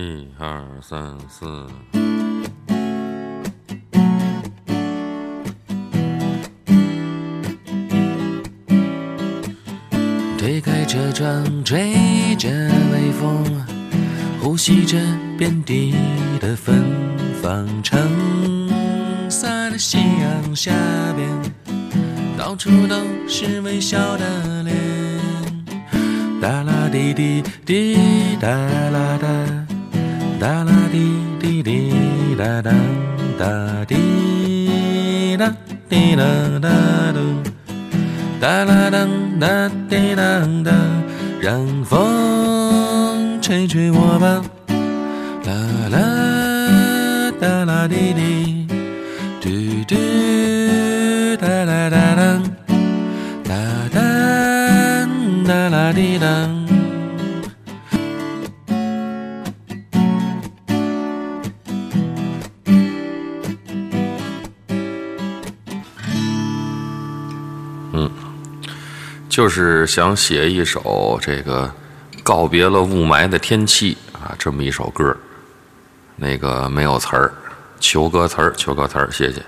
一二三四。推开车窗，吹着微风，呼吸着遍地的芬芳。橙色的夕阳下边，到处都是微笑的脸。哒啦滴滴滴哒啦哒，哒啦滴滴滴哒哒哒滴啦滴啦哒嘟。哒啦当哒滴当当，让风吹吹我吧。啦啦哒啦滴滴，嘟嘟哒啦哒当，哒哒哒啦滴当。嗯就是想写一首这个告别了雾霾的天气啊，这么一首歌，那个没有词儿，求歌词儿，求歌词儿，谢谢。